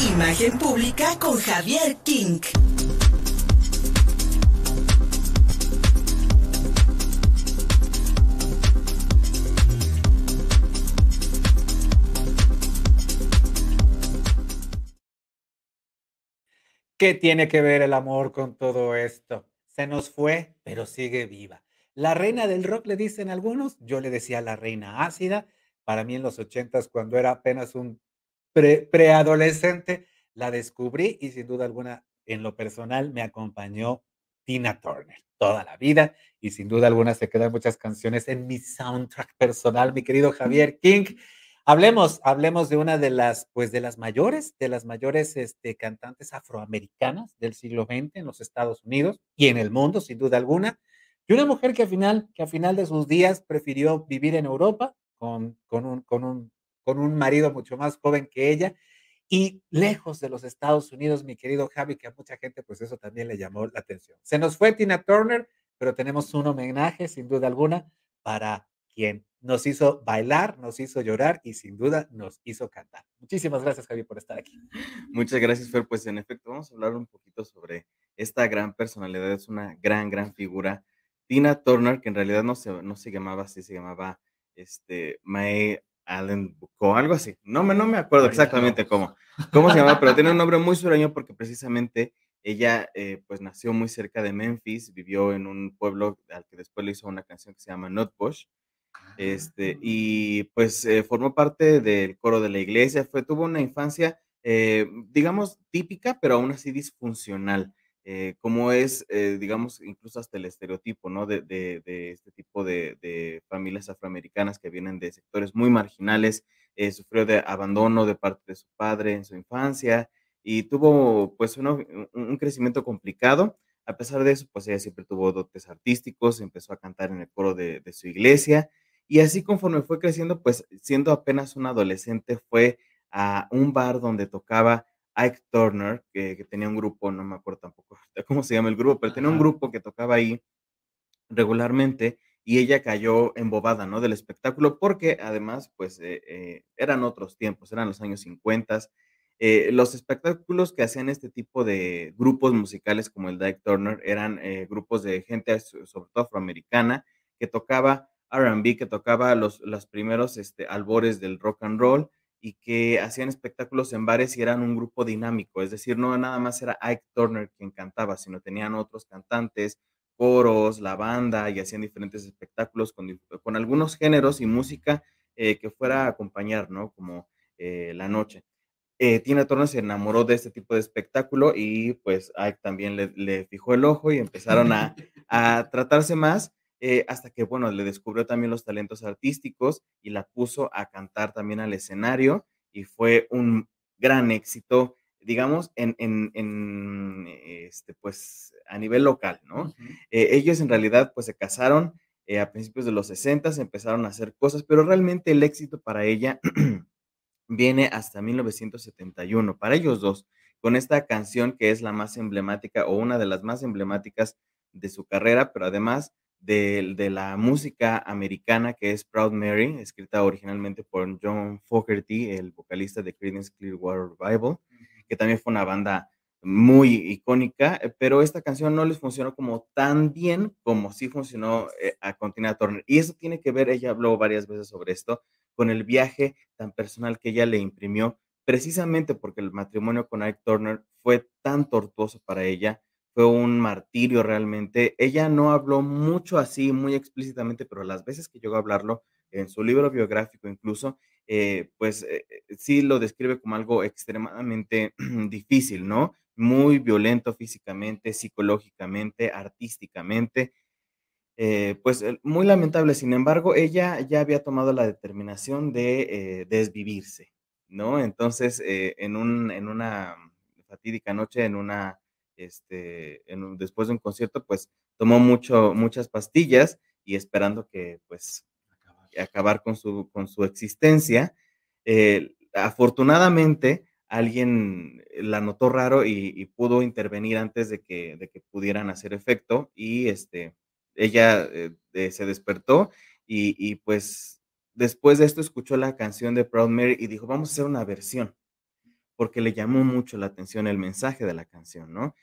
Imagen pública con Javier King. ¿Qué tiene que ver el amor con todo esto? Se nos fue, pero sigue viva. La reina del rock le dicen algunos, yo le decía la reina ácida. Para mí en los ochentas, cuando era apenas un preadolescente, la descubrí y sin duda alguna, en lo personal, me acompañó Tina Turner toda la vida y sin duda alguna se quedan muchas canciones en mi soundtrack personal, mi querido Javier King. Hablemos, hablemos de una de las, pues de las mayores, de las mayores este, cantantes afroamericanas del siglo XX en los Estados Unidos y en el mundo, sin duda alguna. Y una mujer que al final, que al final de sus días prefirió vivir en Europa con, con, un, con, un, con un marido mucho más joven que ella y lejos de los Estados Unidos, mi querido Javi, que a mucha gente pues eso también le llamó la atención. Se nos fue Tina Turner, pero tenemos un homenaje sin duda alguna para quien nos hizo bailar, nos hizo llorar y sin duda nos hizo cantar. Muchísimas gracias, Javi, por estar aquí. Muchas gracias, Fer. Pues en efecto, vamos a hablar un poquito sobre esta gran personalidad, es una gran, gran figura. Tina Turner, que en realidad no se, no se llamaba así, se llamaba este, Mae Allen Bucco, algo así. No me, no me acuerdo exactamente cómo, cómo se llamaba, pero tiene un nombre muy sureño porque precisamente ella eh, pues nació muy cerca de Memphis, vivió en un pueblo al que después le hizo una canción que se llama Nutbush este, y pues eh, formó parte del coro de la iglesia, fue, tuvo una infancia, eh, digamos, típica, pero aún así disfuncional, eh, como es, digamos, incluso hasta el estereotipo, ¿no? De, este tipo de, familias afroamericanas que vienen de sectores muy marginales, sufrió de abandono de parte de su padre en su infancia y tuvo pues un, un crecimiento complicado. A pesar de eso, pues ella siempre tuvo dotes artísticos, empezó a cantar en el coro de, su iglesia y así conforme fue creciendo, pues siendo apenas un adolescente, fue a un bar donde tocaba Ike Turner, que, tenía un grupo, no me acuerdo tampoco cómo se llama el grupo, pero tenía un grupo que tocaba ahí regularmente y ella cayó embobada, ¿no? Del espectáculo, porque además, pues, eh, eh, eran otros tiempos, eran los años 50. Eh, los espectáculos que hacían este tipo de grupos musicales como el de Ike Turner eran grupos de gente, sobre todo afroamericana, que tocaba RB que tocaba los, los primeros este, albores del rock and roll y que hacían espectáculos en bares y eran un grupo dinámico, es decir, no nada más era Ike Turner quien cantaba, sino tenían otros cantantes, coros, la banda y hacían diferentes espectáculos con, con algunos géneros y música eh, que fuera a acompañar, ¿no? Como eh, la noche. Eh, Tina Turner se enamoró de este tipo de espectáculo y pues Ike también le, le fijó el ojo y empezaron a, a tratarse más eh, hasta que, bueno, le descubrió también los talentos artísticos y la puso a cantar también al escenario y fue un gran éxito, digamos, en, en, este, pues, a nivel local, ¿no? Eh, ellos en realidad, pues, se casaron eh, a principios de los 60, empezaron a hacer cosas, pero realmente el éxito para ella viene hasta 1971, para ellos dos, con esta canción que es la más emblemática o una de las más emblemáticas de su carrera, pero además de, la música americana que es Proud Mary, escrita originalmente por John Fogerty, el vocalista de Creedence Clearwater Revival, que también fue una banda muy icónica, eh, pero esta canción no les funcionó como tan bien como sí funcionó eh, a Continua Turner. Y eso tiene que ver, ella habló varias veces sobre esto, con el viaje tan personal que ella le imprimió, precisamente porque el matrimonio con Ike Turner fue tan tortuoso para ella, fue un martirio realmente. Ella no habló mucho así, muy explícitamente, pero las veces que llegó a hablarlo, en su libro biográfico incluso, eh, pues eh, eh, sí lo describe como algo extremadamente difícil, ¿no? Muy violento físicamente, psicológicamente, artísticamente. pues muy lamentable, sin embargo, ella ya había tomado la determinación de desvivirse, ¿no? Entonces, en, un, en una fatídica noche, en una este, en después de un concierto, pues tomó mucho, muchas pastillas y esperando que, pues, acabar, con, su, con su existencia. Eh, afortunadamente, alguien la notó raro y, pudo intervenir antes de que, de que pudieran hacer efecto y este, ella eh, se despertó y, y, pues después de esto escuchó la canción de Proud Mary y dijo, vamos a hacer una versión porque le llamó mucho la atención el mensaje de la canción, ¿no?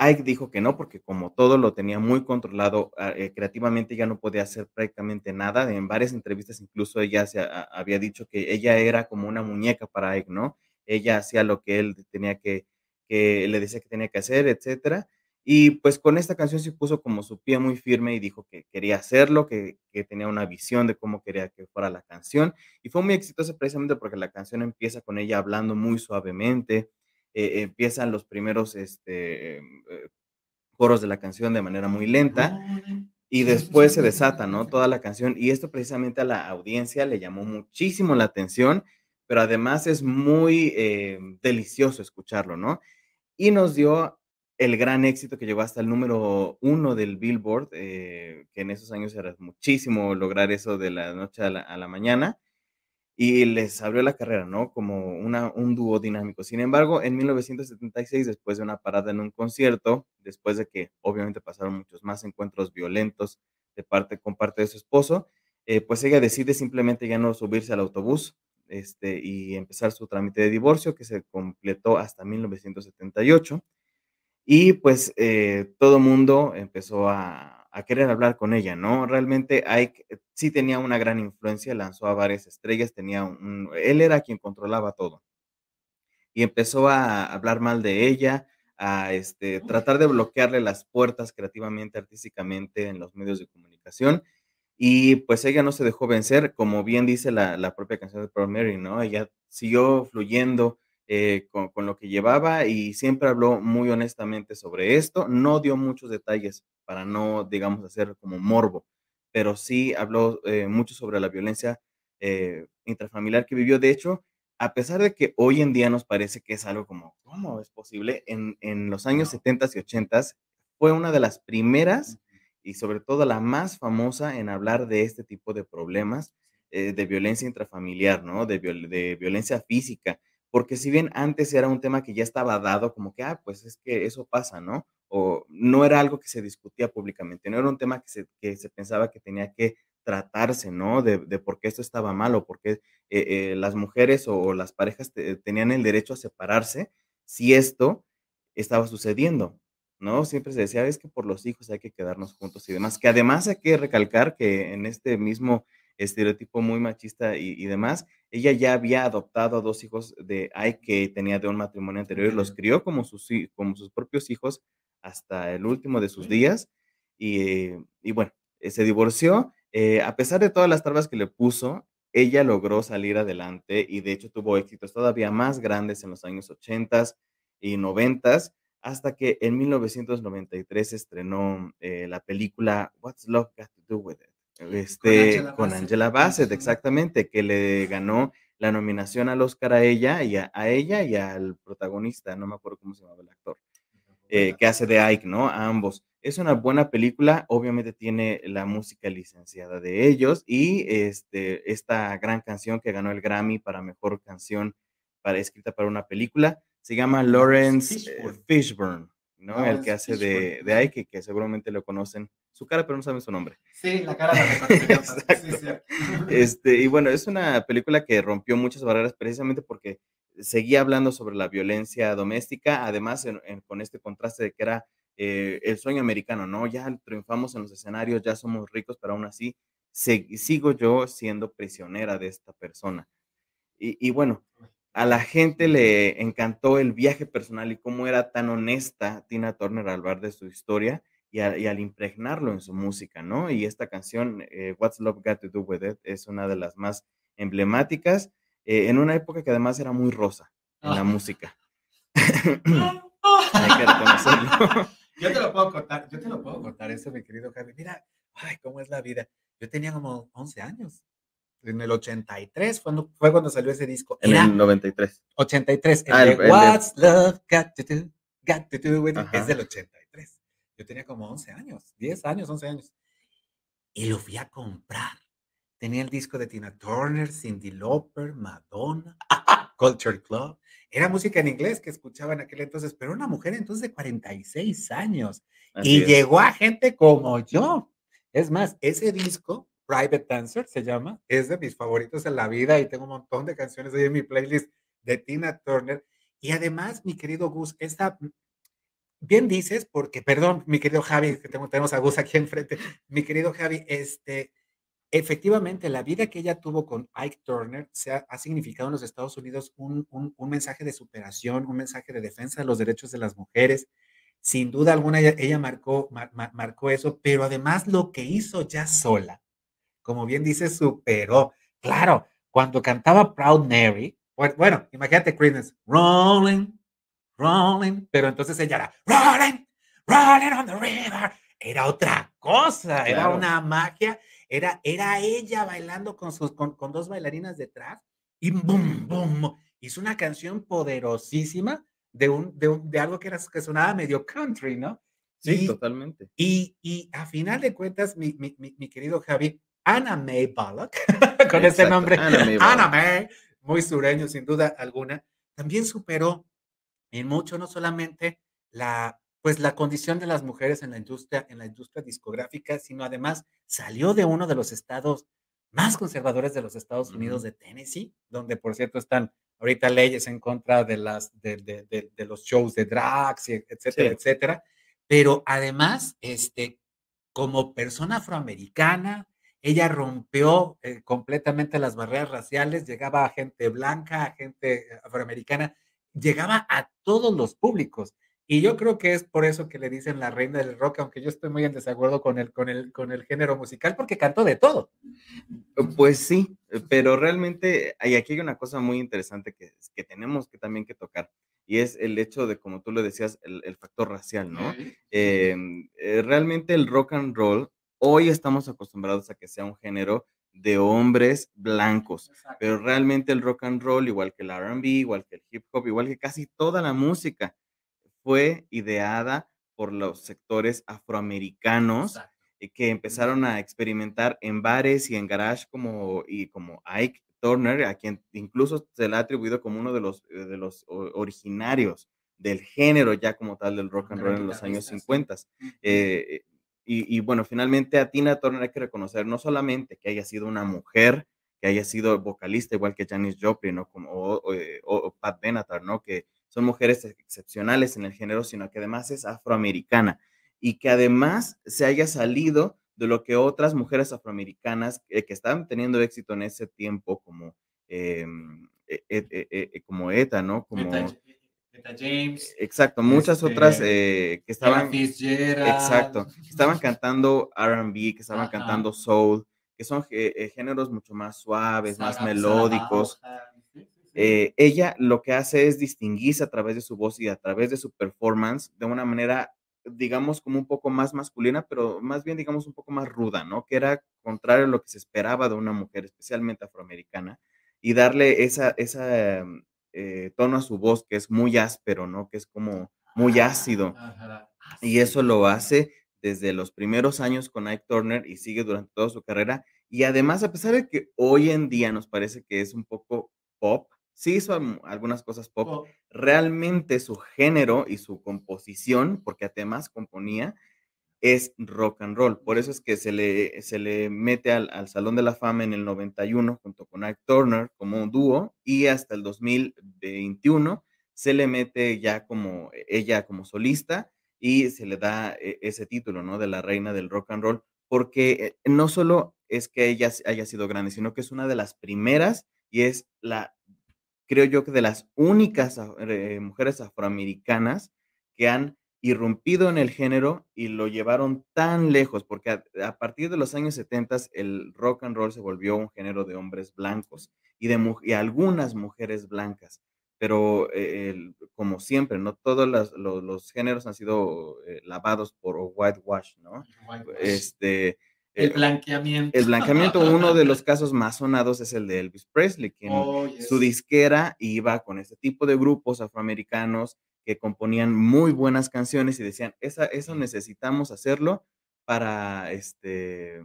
Ike dijo que no, porque como todo lo tenía muy controlado, ah, eh, creativamente ya no podía hacer prácticamente nada. En varias entrevistas incluso ella se había dicho que ella era como una muñeca para Ike, ¿no? Ella hacía lo que él tenía que, que le decía que tenía que hacer, etcétera. Y pues con esta canción se puso como su pie muy firme y dijo que quería hacerlo, que, que, tenía una visión de cómo quería que fuera la canción. Y fue muy exitosa precisamente porque la canción empieza con ella hablando muy suavemente, eh, empiezan los primeros este, eh, coros de la canción de manera muy lenta y después se desata, ¿no? Toda la canción. Y esto precisamente a la audiencia le llamó muchísimo la atención, pero además es muy eh, delicioso escucharlo, ¿no? Y nos dio el gran éxito que llegó hasta el número uno del Billboard, que en esos años era muchísimo lograr eso de la noche a la mañana y les abrió la carrera, ¿no? Como una, un dúo dinámico. Sin embargo, en 1976, después de una parada en un concierto, después de que obviamente pasaron muchos más encuentros violentos de parte con parte de su esposo, eh, pues ella decide simplemente ya no subirse al autobús este, y empezar su trámite de divorcio que se completó hasta 1978. Y pues eh, todo mundo empezó a, a querer hablar con ella, ¿no? Realmente Ike eh, sí tenía una gran influencia, lanzó a varias estrellas, tenía un, él era quien controlaba todo. Y empezó a hablar mal de ella, a este, tratar de bloquearle las puertas creativamente, artísticamente en los medios de comunicación. Y pues ella no se dejó vencer, como bien dice la, la propia canción de Pearl Mary, ¿no? Ella siguió fluyendo, eh, con, con, lo que llevaba y siempre habló muy honestamente sobre esto. No dio muchos detalles para no, digamos, hacer como morbo, pero sí habló eh, mucho sobre la violencia eh, intrafamiliar que vivió. De hecho, a pesar de que hoy en día nos parece que es algo como, ¿cómo es posible? En, en los años 70 y 80 fue una de las primeras y sobre todo la más famosa en hablar de este tipo de problemas de violencia intrafamiliar, ¿no? De, de violencia física porque si bien antes era un tema que ya estaba dado, como que, ah, pues es que eso pasa, ¿no? O no era algo que se discutía públicamente, no era un tema que se, que se pensaba que tenía que tratarse, ¿no? De, de por qué esto estaba mal o por qué eh, eh, las mujeres o, las parejas tenían el derecho a separarse si esto estaba sucediendo, ¿no? Siempre se decía, es que por los hijos hay que quedarnos juntos y demás, que además hay que recalcar que en este mismo estereotipo muy machista y, demás. Ella ya había adoptado a dos hijos de Ike que tenía de un matrimonio anterior y los crió como sus, como sus propios hijos hasta el último de sus días. Y, y bueno, eh, se divorció. Eh, a pesar de todas las trabas que le puso, ella logró salir adelante y de hecho tuvo éxitos todavía más grandes en los años 80 y 90 hasta que en 1993 estrenó eh, la película What's Love Got to Do With It este, con Angela Bassett, exactamente, que le ganó la nominación al Oscar a ella y a, ella y al protagonista, no me acuerdo cómo se llama el actor, eh, que hace de Ike, ¿no? A ambos. Es una buena película, obviamente tiene la música licenciada de ellos y este, esta gran canción que ganó el Grammy para mejor canción para, escrita para una película, se llama Lawrence eh, Fishburne. ¿no? el que hace de, de Ike, que seguramente lo conocen su cara, pero no saben su nombre. Sí, la cara la este, y bueno, es una película que rompió muchas barreras precisamente porque seguía hablando sobre la violencia doméstica, además con este contraste de que era eh, el sueño americano, ¿no? Ya triunfamos en los escenarios, ya somos ricos, pero aún así sigo yo siendo prisionera de esta persona. Y, y bueno, a la gente le encantó el viaje personal y cómo era tan honesta Tina Turner al hablar de su historia y, al impregnarlo en su música, ¿no? Y esta canción, eh, What's Love Got to Do With It, es una de las más emblemáticas, eh, en una época que además era muy rosa en la música. Hay que reconocerlo. Yo te lo puedo contar, yo te lo puedo contar eso, mi querido Javi. Mira, ay, cómo es la vida. Yo tenía como 11 años en el 83 fue cuando, fue cuando salió ese disco. En el 93. 83. El, ah, de What's Love Got to Do, Got to Do with it, es del 83. Yo tenía como 11 años, 10 años, 11 años. Y lo fui a comprar. Tenía el disco de Tina Turner, Cindy Lauper, Madonna, Culture Club. Era música en inglés que escuchaba en aquel entonces, pero una mujer entonces de 46 años. y llegó a gente como yo. Es más, ese disco Private Dancer se llama, es de mis favoritos en la vida y tengo un montón de canciones ahí en mi playlist de Tina Turner. Y además, mi querido Gus, esta, bien dices, porque, perdón, mi querido Javi, que tenemos a Gus aquí enfrente, mi querido Javi, este, efectivamente, la vida que ella tuvo con Ike Turner se ha, significado en los Estados Unidos un, un, mensaje de superación, un mensaje de defensa de los derechos de las mujeres. Sin duda alguna, ella, marcó, marcó eso, pero además lo que hizo ya sola, como bien dice, superó. Claro, cuando cantaba Proud Mary, bueno, imagínate Creedence, rolling, rolling, pero entonces ella era rolling, rolling on the river. Era otra cosa, era una magia, era, era ella bailando con, sus, con, con dos bailarinas detrás y boom, boom, hizo una canción poderosísima de, un, de, un, de algo que, era, que sonaba medio country, ¿no? Sí, totalmente. Y, y a final de cuentas, mi, mi, mi, querido Javi, Anna May Bullock, con ese nombre, Anna May, muy sureño sin duda alguna, también superó en mucho no solamente la pues la condición de las mujeres en la industria en la industria discográfica, sino además salió de uno de los estados más conservadores de los Estados Unidos de Tennessee, donde por cierto están ahorita leyes en contra de las de, de, de, los shows de drags, etcétera, etcétera, pero además este como persona afroamericana, ella rompió eh, completamente las barreras raciales, llegaba a gente blanca, a gente eh, afroamericana, llegaba a todos los públicos. Y yo creo que es por eso que le dicen la reina del rock, aunque yo estoy muy en desacuerdo con el, con el, con el género musical, porque cantó de todo. Pues sí, pero realmente hay, aquí hay una cosa muy interesante que, que tenemos que también que tocar, y es el hecho de, como tú lo decías, el, factor racial, ¿no? Em, eh, realmente el rock and roll Hoy estamos acostumbrados a que sea un género de hombres blancos, pero realmente el rock and roll, igual que el RB, igual que el hip hop, igual que casi toda la música, fue ideada por los sectores afroamericanos y que empezaron a experimentar en bares y en garage como, y como Ike Turner, a quien incluso se le ha atribuido como uno de los, de los originarios del género ya como tal del rock and roll en los años 50. Y, bueno, finalmente a Tina Turner hay que reconocer no solamente que haya sido una mujer, que haya sido vocalista igual que Janis Joplin ¿no? Como, o, eh, Pat Benatar, ¿no? que son mujeres excepcionales en el género, sino que además es afroamericana y que además se haya salido de lo que otras mujeres afroamericanas que estaban teniendo éxito en ese tiempo, como, em, e, e, e, como ETA, ¿no? Como, James. Exacto, muchas otras este, eh, que estaban. Exacto, estaban cantando RB, que estaban cantando soul, que son eh, géneros mucho más suaves, más melódicos. Eh, ella lo que hace es distinguirse a través de su voz y a través de su performance de una manera, digamos, como un poco más masculina, pero más bien, digamos, un poco más ruda, ¿no? Que era contrario a lo que se esperaba de una mujer, especialmente afroamericana, y darle esa, esa eh, tono a su voz que es muy áspero, ¿no? Que es como muy ácido. Y eso lo hace desde los primeros años con Ike Turner y sigue durante toda su carrera. Y además, a pesar de que hoy en día nos parece que es un poco pop, sí hizo algunas cosas pop, realmente su género y su composición, porque además componía, es rock and roll. Por eso es que se le, se le mete al, Salón de la Fama en el 91 junto con Ike Turner como un dúo y hasta el 2021 se le mete ya como ella como solista y se le da e, ese título, ¿no? De la reina del rock and roll, porque eh, no solo es que ella haya sido grande, sino que es una de las primeras y es la, creo yo que de las únicas eh, mujeres afroamericanas que han irrumpido en el género y lo llevaron tan lejos, porque a, partir de los años 70 el rock and roll se volvió un género de hombres blancos y de y algunas mujeres blancas. Pero eh, como siempre, no todos los, géneros han sido eh, lavados por whitewash, ¿no? Este, el eh, blanqueamiento. El blanqueamiento, uno de los casos más sonados es el de Elvis Presley, que oh, su disquera iba con este tipo de grupos afroamericanos que componían muy buenas canciones y decían, Esa, eso necesitamos hacerlo para, este,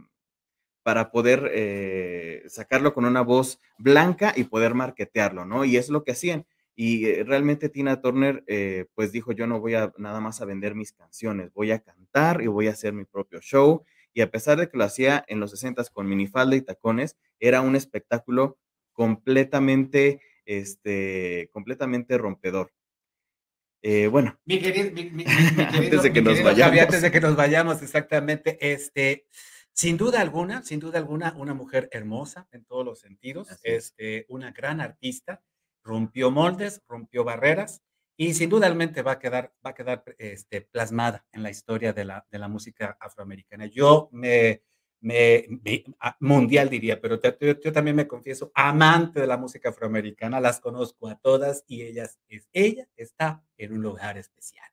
para poder eh, sacarlo con una voz blanca y poder marketearlo, ¿no? Y es lo que hacían. Y eh, realmente Tina Turner, eh, pues dijo, yo no voy a nada más a vender mis canciones, voy a cantar y voy a hacer mi propio show. Y a pesar de que lo hacía en los 60 con minifalda y tacones, era un espectáculo completamente, este, completamente rompedor. Eh, bueno, mi querido, antes de que nos vayamos. antes de que nos vayamos, exactamente, este, sin duda alguna, sin duda alguna, una mujer hermosa en todos los sentidos, este, una gran artista, rompió moldes, rompió barreras y sin duda va a quedar, va a quedar este, plasmada en la historia de la, de la música afroamericana. Yo me, me, mundial diría, pero yo, también me confieso amante de la música afroamericana, las conozco a todas y ellas, es, ella está en un lugar especial.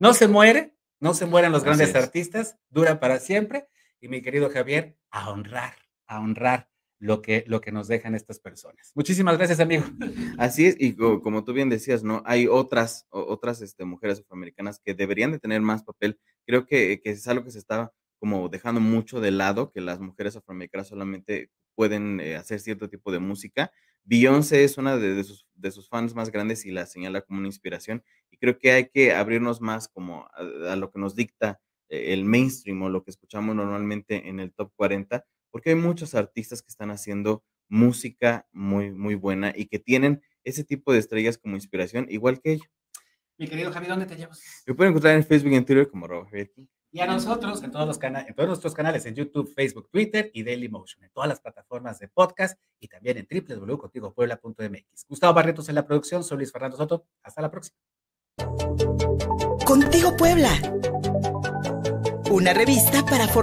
No se muere, no se mueren los grandes artistas, dura para siempre y mi querido Javier, a honrar, a honrar lo que, lo que nos dejan estas personas. Muchísimas gracias, amigo. Así es, y como tú bien decías, ¿no? Hay otras, otras este, mujeres afroamericanas que deberían de tener más papel. Creo que, que, es algo que se está como dejando mucho de lado, que las mujeres afroamericanas solamente pueden eh, hacer cierto tipo de música. Beyoncé es una de, sus, de, sus, fans más grandes y la señala como una inspiración. Y creo que hay que abrirnos más como a lo que nos dicta eh, el mainstream o lo que escuchamos normalmente en el top 40, porque hay muchos artistas que están haciendo música muy, muy buena y que tienen ese tipo de estrellas como inspiración, igual que ellos. Mi querido Javi, ¿dónde te llevas? Me pueden encontrar en Facebook y en Twitter como Robo Y a nosotros en todos, los en todos nuestros canales, en YouTube, Facebook, Twitter y Dailymotion, en todas las plataformas de podcast y también en www.contigopuebla.mx. Gustavo Barretos en la producción, soy Luis Fernando Soto. Hasta la próxima. Contigo Puebla una revista para